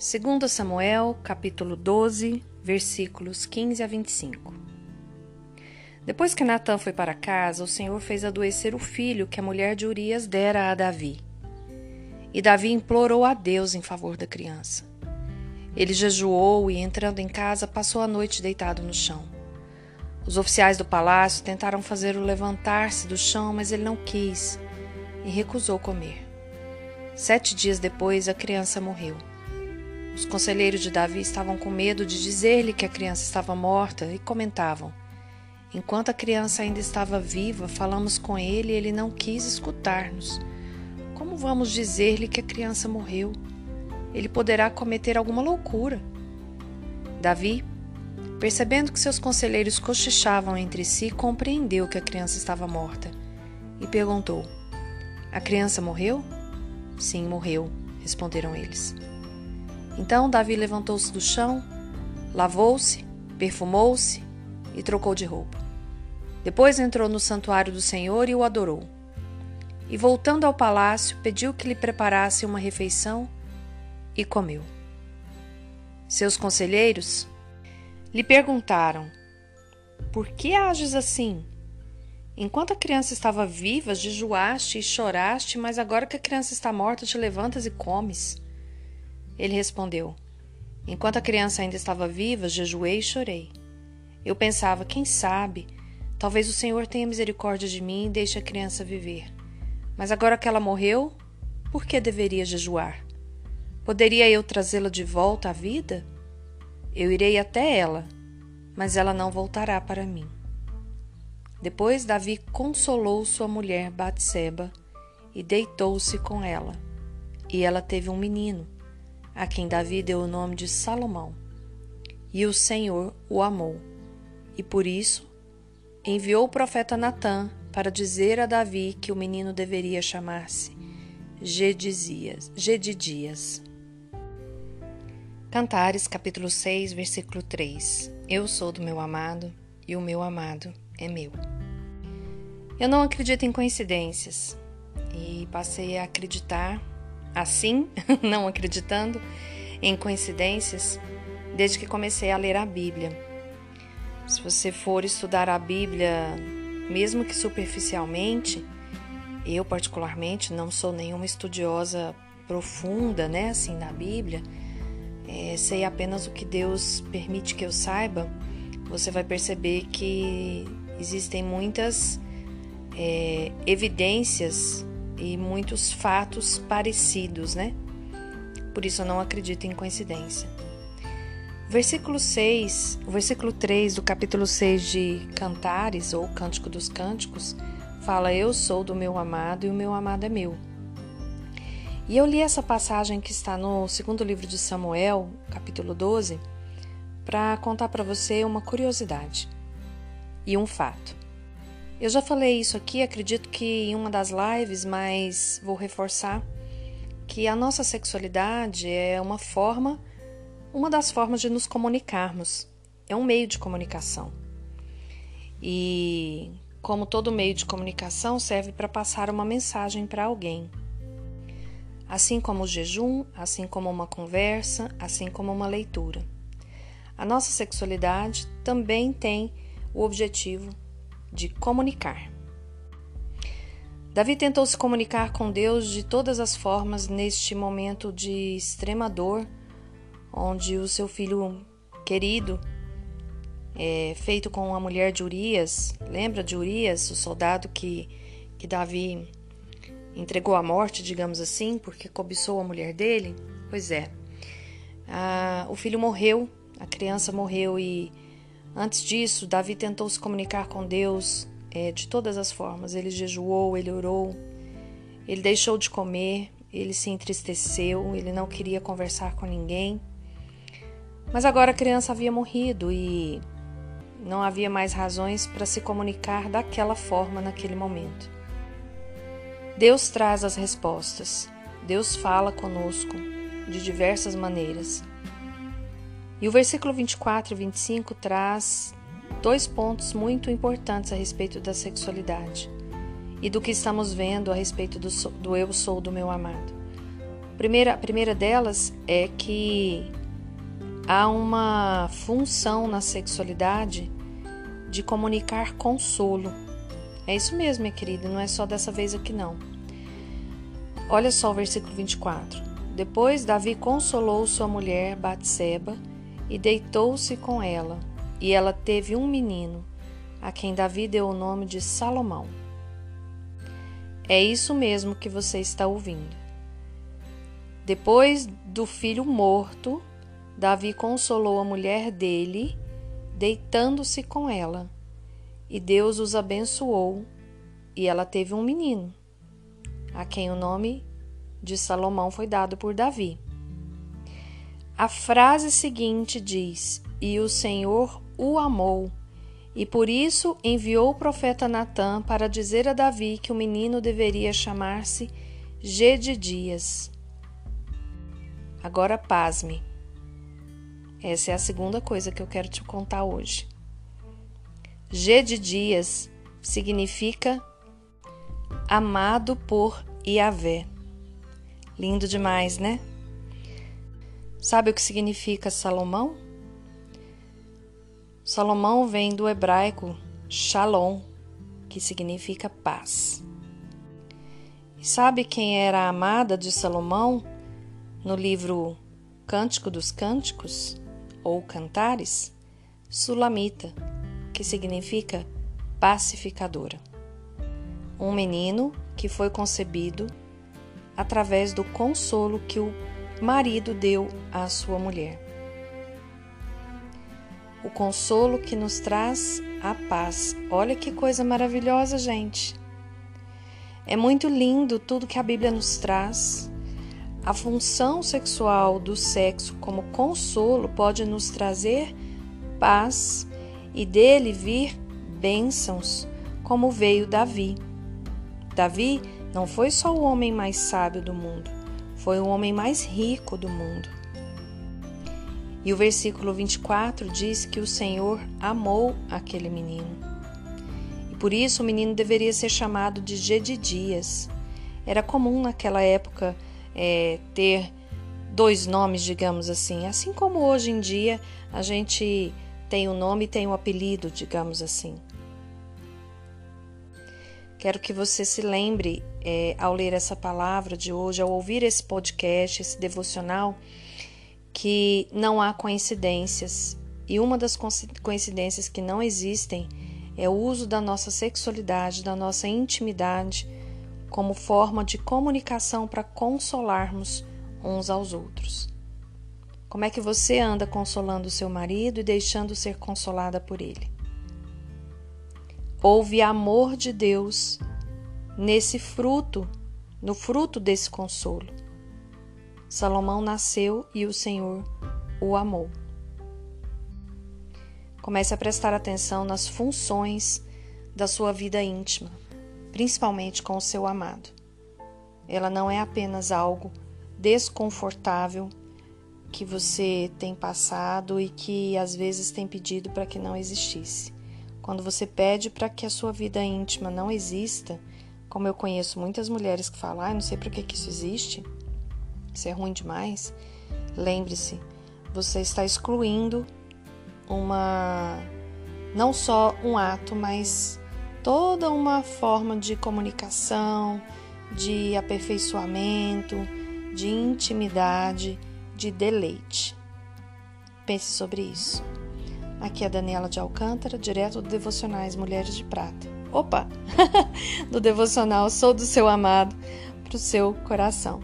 2 Samuel, capítulo 12, versículos 15 a 25. Depois que Natã foi para casa, o Senhor fez adoecer o filho que a mulher de Urias dera a Davi. E Davi implorou a Deus em favor da criança. Ele jejuou e, entrando em casa, passou a noite deitado no chão. Os oficiais do palácio tentaram fazê-lo levantar-se do chão, mas ele não quis e recusou comer. Sete dias depois, a criança morreu. Os conselheiros de Davi estavam com medo de dizer-lhe que a criança estava morta e comentavam: Enquanto a criança ainda estava viva, falamos com ele e ele não quis escutar-nos. Como vamos dizer-lhe que a criança morreu? Ele poderá cometer alguma loucura. Davi, percebendo que seus conselheiros cochichavam entre si, compreendeu que a criança estava morta e perguntou: A criança morreu? Sim, morreu, responderam eles. Então Davi levantou-se do chão, lavou-se, perfumou-se e trocou de roupa. Depois entrou no santuário do Senhor e o adorou. E voltando ao palácio, pediu que lhe preparasse uma refeição e comeu. Seus conselheiros lhe perguntaram: Por que ages assim? Enquanto a criança estava viva, jejuaste e choraste, mas agora que a criança está morta, te levantas e comes. Ele respondeu: Enquanto a criança ainda estava viva, jejuei e chorei. Eu pensava, quem sabe, talvez o Senhor tenha misericórdia de mim e deixe a criança viver. Mas agora que ela morreu, por que deveria jejuar? Poderia eu trazê-la de volta à vida? Eu irei até ela, mas ela não voltará para mim. Depois Davi consolou sua mulher Batseba e deitou-se com ela. E ela teve um menino a quem Davi deu o nome de Salomão. E o Senhor o amou, e por isso enviou o profeta Natã para dizer a Davi que o menino deveria chamar-se Gedidias. Gedidias. Cantares, capítulo 6, versículo 3. Eu sou do meu amado, e o meu amado é meu. Eu não acredito em coincidências, e passei a acreditar assim, não acreditando em coincidências, desde que comecei a ler a Bíblia. Se você for estudar a Bíblia, mesmo que superficialmente, eu particularmente não sou nenhuma estudiosa profunda, né, assim, na Bíblia, é, sei apenas o que Deus permite que eu saiba, você vai perceber que existem muitas é, evidências e muitos fatos parecidos, né? Por isso eu não acredito em coincidência. Versículo 6, o versículo 3 do capítulo 6 de Cantares, ou Cântico dos Cânticos, fala: Eu sou do meu amado e o meu amado é meu. E eu li essa passagem que está no segundo livro de Samuel, capítulo 12, para contar para você uma curiosidade e um fato. Eu já falei isso aqui, acredito que em uma das lives, mas vou reforçar que a nossa sexualidade é uma forma, uma das formas de nos comunicarmos. É um meio de comunicação. E como todo meio de comunicação serve para passar uma mensagem para alguém. Assim como o jejum, assim como uma conversa, assim como uma leitura. A nossa sexualidade também tem o objetivo de comunicar. Davi tentou se comunicar com Deus de todas as formas neste momento de extrema dor, onde o seu filho querido, é, feito com a mulher de Urias, lembra de Urias, o soldado que, que Davi entregou à morte, digamos assim, porque cobiçou a mulher dele? Pois é. Ah, o filho morreu, a criança morreu e Antes disso, Davi tentou se comunicar com Deus é, de todas as formas. Ele jejuou, ele orou, ele deixou de comer, ele se entristeceu, ele não queria conversar com ninguém. Mas agora a criança havia morrido e não havia mais razões para se comunicar daquela forma naquele momento. Deus traz as respostas. Deus fala conosco de diversas maneiras. E o versículo 24 e 25 traz dois pontos muito importantes a respeito da sexualidade e do que estamos vendo a respeito do, do eu sou do meu amado. primeira, a primeira delas é que há uma função na sexualidade de comunicar consolo. É isso mesmo, minha querida, não é só dessa vez aqui não. Olha só o versículo 24. Depois Davi consolou sua mulher Batseba e deitou-se com ela, e ela teve um menino, a quem Davi deu o nome de Salomão. É isso mesmo que você está ouvindo. Depois do filho morto, Davi consolou a mulher dele, deitando-se com ela. E Deus os abençoou, e ela teve um menino, a quem o nome de Salomão foi dado por Davi. A frase seguinte diz: E o Senhor o amou, e por isso enviou o profeta Natã para dizer a Davi que o menino deveria chamar-se Gedidias Agora pasme. Essa é a segunda coisa que eu quero te contar hoje. G de dias significa amado por Yahvé. Lindo demais, né? Sabe o que significa Salomão? Salomão vem do hebraico Shalom, que significa paz. E sabe quem era a amada de Salomão? No livro Cântico dos Cânticos, ou Cantares, Sulamita, que significa pacificadora. Um menino que foi concebido através do consolo que o marido deu à sua mulher. O consolo que nos traz a paz. Olha que coisa maravilhosa, gente. É muito lindo tudo que a Bíblia nos traz a função sexual do sexo como consolo pode nos trazer paz e dele vir bênçãos, como veio Davi. Davi não foi só o homem mais sábio do mundo, foi o homem mais rico do mundo. E o versículo 24 diz que o Senhor amou aquele menino. E por isso o menino deveria ser chamado de Gedidias. Era comum naquela época é, ter dois nomes, digamos assim. Assim como hoje em dia a gente tem o um nome e tem o um apelido, digamos assim. Quero que você se lembre, é, ao ler essa palavra de hoje, ao ouvir esse podcast, esse devocional, que não há coincidências. E uma das coincidências que não existem é o uso da nossa sexualidade, da nossa intimidade como forma de comunicação para consolarmos uns aos outros. Como é que você anda consolando seu marido e deixando ser consolada por ele? Houve amor de Deus nesse fruto, no fruto desse consolo. Salomão nasceu e o Senhor o amou. Comece a prestar atenção nas funções da sua vida íntima principalmente com o seu amado. Ela não é apenas algo desconfortável que você tem passado e que às vezes tem pedido para que não existisse. Quando você pede para que a sua vida íntima não exista, como eu conheço muitas mulheres que falam, ah, não sei para que, que isso existe, isso é ruim demais. Lembre-se, você está excluindo uma não só um ato, mas toda uma forma de comunicação, de aperfeiçoamento, de intimidade, de deleite. Pense sobre isso. Aqui é a Daniela de Alcântara, direto do Devocionais Mulheres de Prata. Opa! do devocional Sou do Seu Amado para o seu coração.